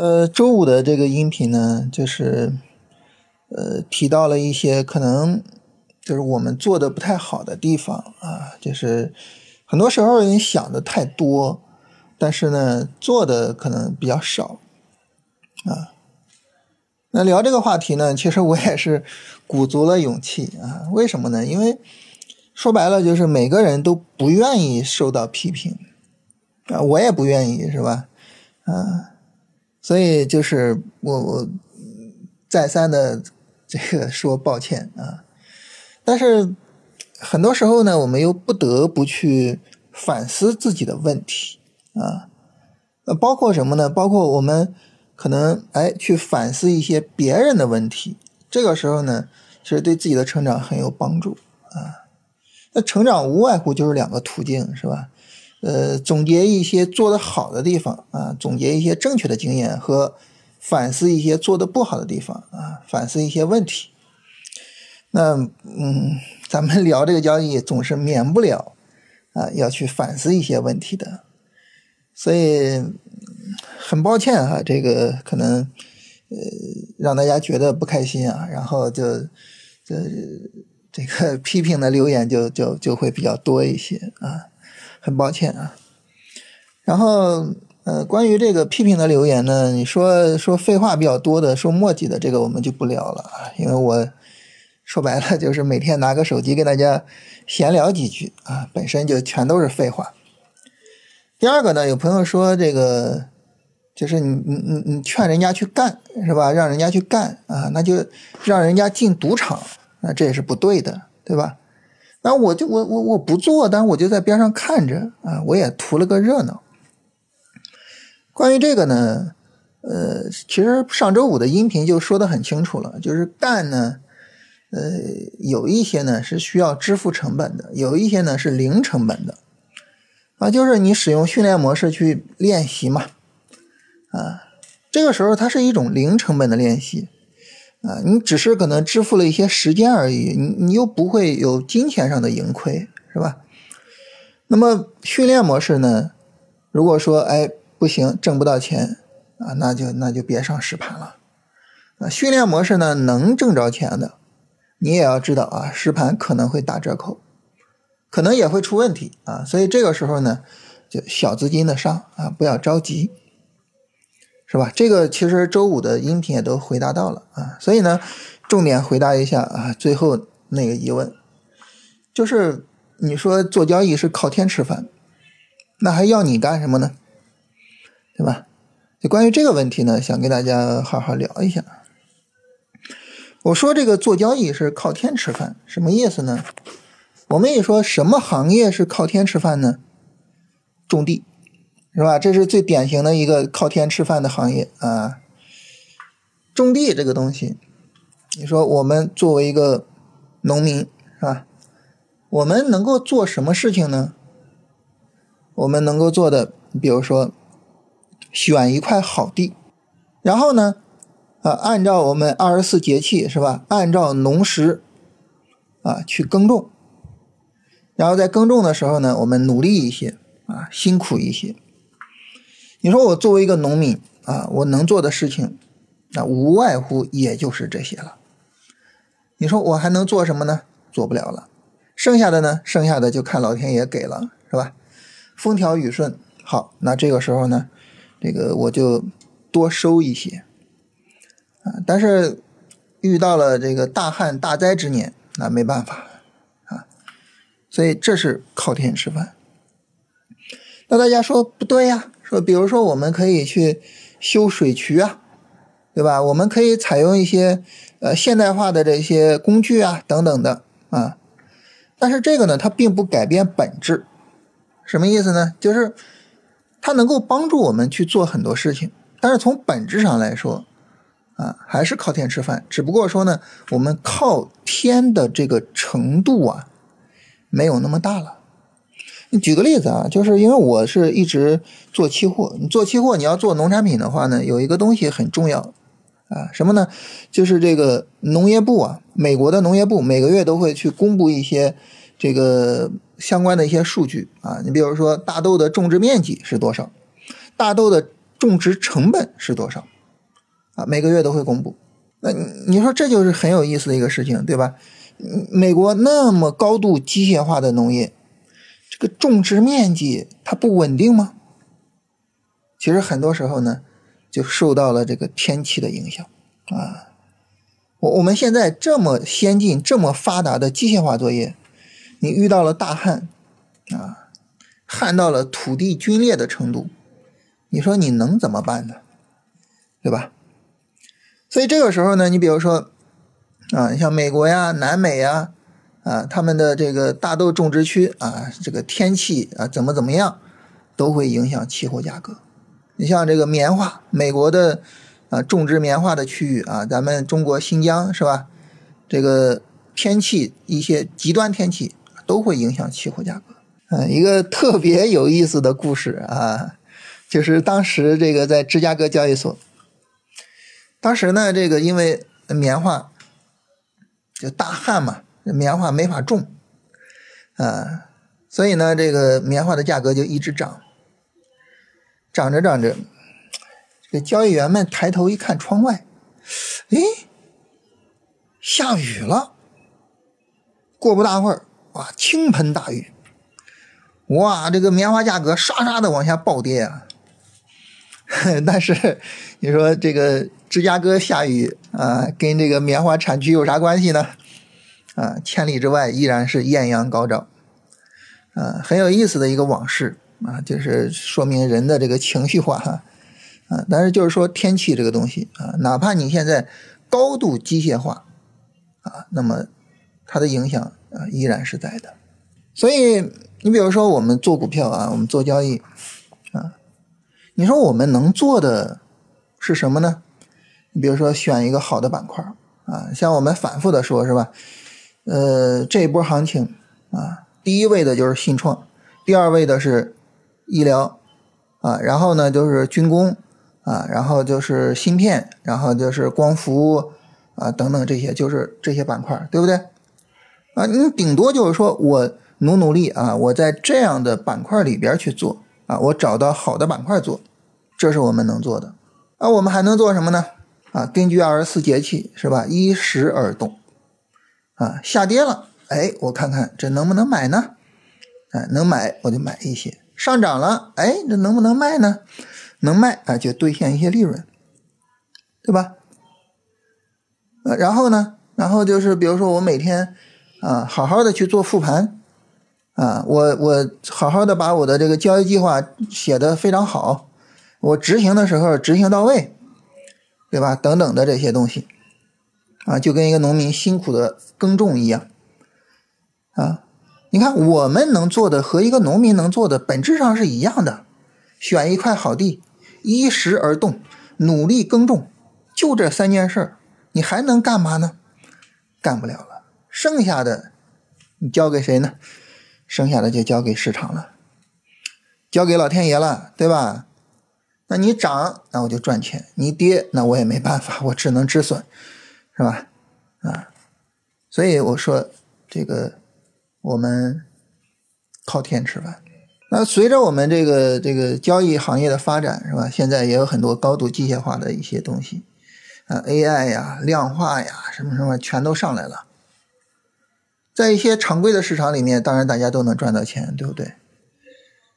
呃，周五的这个音频呢，就是呃提到了一些可能就是我们做的不太好的地方啊，就是很多时候你想的太多，但是呢做的可能比较少啊。那聊这个话题呢，其实我也是鼓足了勇气啊。为什么呢？因为说白了就是每个人都不愿意受到批评啊，我也不愿意，是吧？啊。所以就是我我再三的这个说抱歉啊，但是很多时候呢，我们又不得不去反思自己的问题啊，呃，包括什么呢？包括我们可能哎去反思一些别人的问题，这个时候呢，其实对自己的成长很有帮助啊。那成长无外乎就是两个途径，是吧？呃，总结一些做的好的地方啊，总结一些正确的经验和反思一些做的不好的地方啊，反思一些问题。那嗯，咱们 聊这个交易总是免不了啊，要去反思一些问题的。所以很抱歉啊，这个可能呃让大家觉得不开心啊，然后就这这个 批评的留言就就就会比较多一些啊。很抱歉啊，然后呃，关于这个批评的留言呢，你说说废话比较多的，说墨迹的这个我们就不聊了啊，因为我说白了就是每天拿个手机跟大家闲聊几句啊，本身就全都是废话。第二个呢，有朋友说这个就是你你你你劝人家去干是吧？让人家去干啊，那就让人家进赌场，那这也是不对的，对吧？那我就我我我不做，但我就在边上看着啊，我也图了个热闹。关于这个呢，呃，其实上周五的音频就说的很清楚了，就是干呢，呃，有一些呢是需要支付成本的，有一些呢是零成本的，啊，就是你使用训练模式去练习嘛，啊，这个时候它是一种零成本的练习。啊，你只是可能支付了一些时间而已，你你又不会有金钱上的盈亏，是吧？那么训练模式呢？如果说哎不行，挣不到钱啊，那就那就别上实盘了。啊，训练模式呢能挣着钱的，你也要知道啊，实盘可能会打折扣，可能也会出问题啊，所以这个时候呢，就小资金的上啊，不要着急。是吧？这个其实周五的音频也都回答到了啊，所以呢，重点回答一下啊，最后那个疑问，就是你说做交易是靠天吃饭，那还要你干什么呢？对吧？就关于这个问题呢，想跟大家好好聊一下。我说这个做交易是靠天吃饭，什么意思呢？我们也说什么行业是靠天吃饭呢？种地。是吧？这是最典型的一个靠天吃饭的行业啊。种地这个东西，你说我们作为一个农民，是吧？我们能够做什么事情呢？我们能够做的，比如说选一块好地，然后呢，啊，按照我们二十四节气，是吧？按照农时啊去耕种，然后在耕种的时候呢，我们努力一些啊，辛苦一些。你说我作为一个农民啊，我能做的事情，那无外乎也就是这些了。你说我还能做什么呢？做不了了。剩下的呢？剩下的就看老天爷给了，是吧？风调雨顺，好，那这个时候呢，这个我就多收一些啊。但是遇到了这个大旱大灾之年，那没办法啊。所以这是靠天吃饭。那大家说不对呀？说，比如说，我们可以去修水渠啊，对吧？我们可以采用一些呃现代化的这些工具啊，等等的啊。但是这个呢，它并不改变本质。什么意思呢？就是它能够帮助我们去做很多事情，但是从本质上来说，啊，还是靠天吃饭。只不过说呢，我们靠天的这个程度啊，没有那么大了。你举个例子啊，就是因为我是一直做期货，你做期货你要做农产品的话呢，有一个东西很重要啊，什么呢？就是这个农业部啊，美国的农业部每个月都会去公布一些这个相关的一些数据啊，你比如说大豆的种植面积是多少，大豆的种植成本是多少啊？每个月都会公布。那你说这就是很有意思的一个事情，对吧？美国那么高度机械化的农业，这个种植面积它不稳定吗？其实很多时候呢，就受到了这个天气的影响啊。我我们现在这么先进、这么发达的机械化作业，你遇到了大旱啊，旱到了土地龟裂的程度，你说你能怎么办呢？对吧？所以这个时候呢，你比如说啊，像美国呀、南美呀啊，他们的这个大豆种植区啊，这个天气啊怎么怎么样，都会影响期货价格。你像这个棉花，美国的啊种植棉花的区域啊，咱们中国新疆是吧？这个天气一些极端天气都会影响期货价格。嗯，一个特别有意思的故事啊，就是当时这个在芝加哥交易所，当时呢这个因为棉花就大旱嘛，棉花没法种啊，所以呢这个棉花的价格就一直涨。涨着涨着，这交易员们抬头一看窗外，哎，下雨了。过不大会儿，哇，倾盆大雨，哇，这个棉花价格唰唰的往下暴跌啊。但是你说这个芝加哥下雨啊，跟这个棉花产区有啥关系呢？啊，千里之外依然是艳阳高照，啊，很有意思的一个往事。啊，就是说明人的这个情绪化哈，啊，但是就是说天气这个东西啊，哪怕你现在高度机械化啊，那么它的影响啊依然是在的。所以你比如说我们做股票啊，我们做交易啊，你说我们能做的是什么呢？你比如说选一个好的板块啊，像我们反复的说，是吧？呃，这一波行情啊，第一位的就是信创，第二位的是。医疗，啊，然后呢就是军工，啊，然后就是芯片，然后就是光伏，啊，等等这些，就是这些板块，对不对？啊，你顶多就是说我努努力啊，我在这样的板块里边去做，啊，我找到好的板块做，这是我们能做的。啊，我们还能做什么呢？啊，根据二十四节气是吧，依时而动，啊，下跌了，哎，我看看这能不能买呢？哎，能买我就买一些。上涨了，哎，这能不能卖呢？能卖啊，就兑现一些利润，对吧？呃，然后呢，然后就是比如说我每天啊，好好的去做复盘啊，我我好好的把我的这个交易计划写的非常好，我执行的时候执行到位，对吧？等等的这些东西啊，就跟一个农民辛苦的耕种一样啊。你看，我们能做的和一个农民能做的本质上是一样的，选一块好地，依时而动，努力耕种，就这三件事你还能干嘛呢？干不了了，剩下的你交给谁呢？剩下的就交给市场了，交给老天爷了，对吧？那你涨，那我就赚钱；你跌，那我也没办法，我只能止损，是吧？啊，所以我说这个。我们靠天吃饭。那随着我们这个这个交易行业的发展，是吧？现在也有很多高度机械化的一些东西，啊，AI 呀、量化呀，什么什么，全都上来了。在一些常规的市场里面，当然大家都能赚到钱，对不对？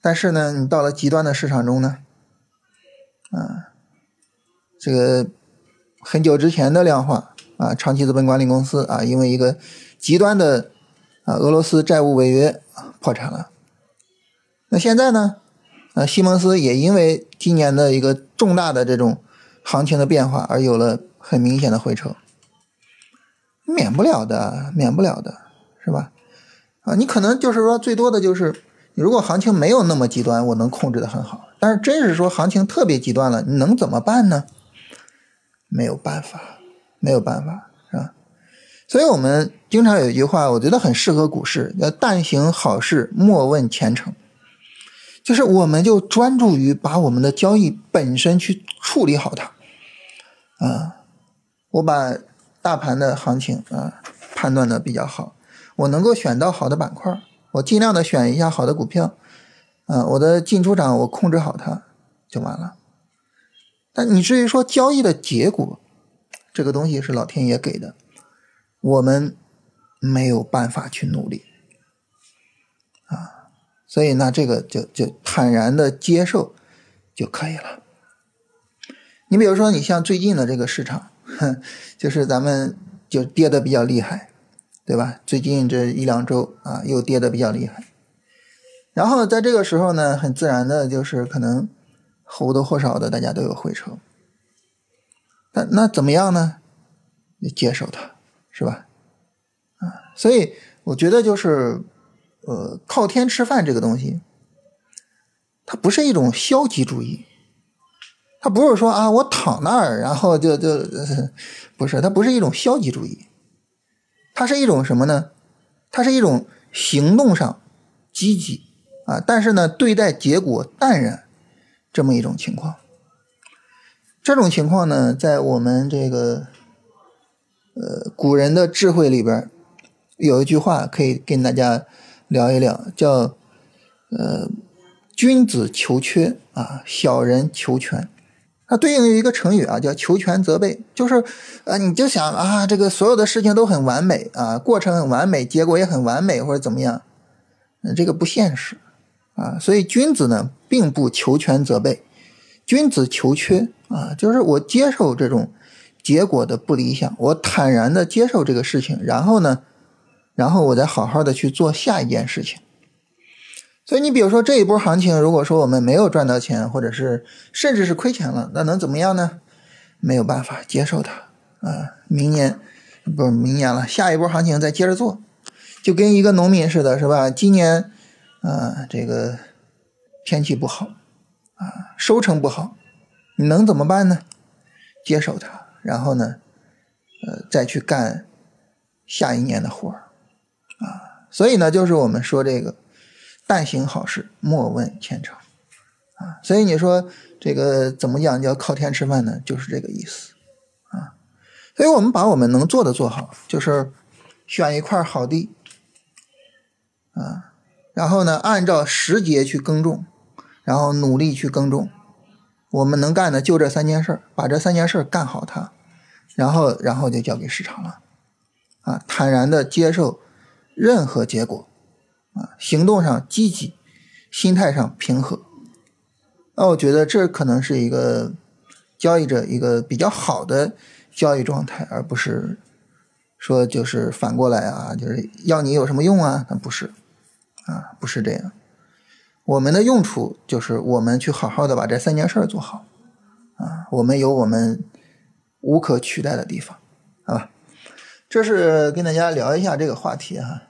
但是呢，你到了极端的市场中呢，啊，这个很久之前的量化啊，长期资本管理公司啊，因为一个极端的。啊，俄罗斯债务违约破产了。那现在呢？啊，西蒙斯也因为今年的一个重大的这种行情的变化而有了很明显的回撤，免不了的，免不了的，是吧？啊，你可能就是说最多的就是，如果行情没有那么极端，我能控制的很好。但是真是说行情特别极端了，你能怎么办呢？没有办法，没有办法。是吧所以我们经常有一句话，我觉得很适合股市，叫“但行好事，莫问前程”。就是我们就专注于把我们的交易本身去处理好它。啊，我把大盘的行情啊判断的比较好，我能够选到好的板块，我尽量的选一下好的股票。啊，我的进出场我控制好它就完了。但你至于说交易的结果，这个东西是老天爷给的，我们没有办法去努力啊，所以那这个就就坦然的接受就可以了。你比如说，你像最近的这个市场，就是咱们就跌的比较厉害，对吧？最近这一两周啊，又跌的比较厉害。然后在这个时候呢，很自然的就是可能或多或少的大家都有回撤。那那怎么样呢？你接受它，是吧？啊，所以我觉得就是，呃，靠天吃饭这个东西，它不是一种消极主义。它不是说啊，我躺那儿，然后就就 不是，它不是一种消极主义，它是一种什么呢？它是一种行动上积极啊，但是呢，对待结果淡然这么一种情况。这种情况呢，在我们这个呃古人的智慧里边，有一句话可以跟大家聊一聊，叫呃君子求缺啊，小人求全。它对应于一个成语啊，叫“求全责备”，就是，呃，你就想啊，这个所有的事情都很完美啊，过程很完美，结果也很完美，或者怎么样，嗯，这个不现实啊。所以君子呢，并不求全责备，君子求缺啊，就是我接受这种结果的不理想，我坦然的接受这个事情，然后呢，然后我再好好的去做下一件事情。所以你比如说这一波行情，如果说我们没有赚到钱，或者是甚至是亏钱了，那能怎么样呢？没有办法接受它啊！明年不是明年了，下一波行情再接着做，就跟一个农民似的，是吧？今年啊，这个天气不好啊，收成不好，你能怎么办呢？接受它，然后呢，呃，再去干下一年的活儿啊。所以呢，就是我们说这个。但行好事，莫问前程，啊，所以你说这个怎么讲叫靠天吃饭呢？就是这个意思，啊，所以我们把我们能做的做好，就是选一块好地，啊，然后呢，按照时节去耕种，然后努力去耕种，我们能干的就这三件事把这三件事干好它，然后然后就交给市场了，啊，坦然的接受任何结果。啊，行动上积极，心态上平和，那我觉得这可能是一个交易者一个比较好的交易状态，而不是说就是反过来啊，就是要你有什么用啊？那不是，啊，不是这样。我们的用处就是我们去好好的把这三件事做好，啊，我们有我们无可取代的地方，啊？这是跟大家聊一下这个话题哈。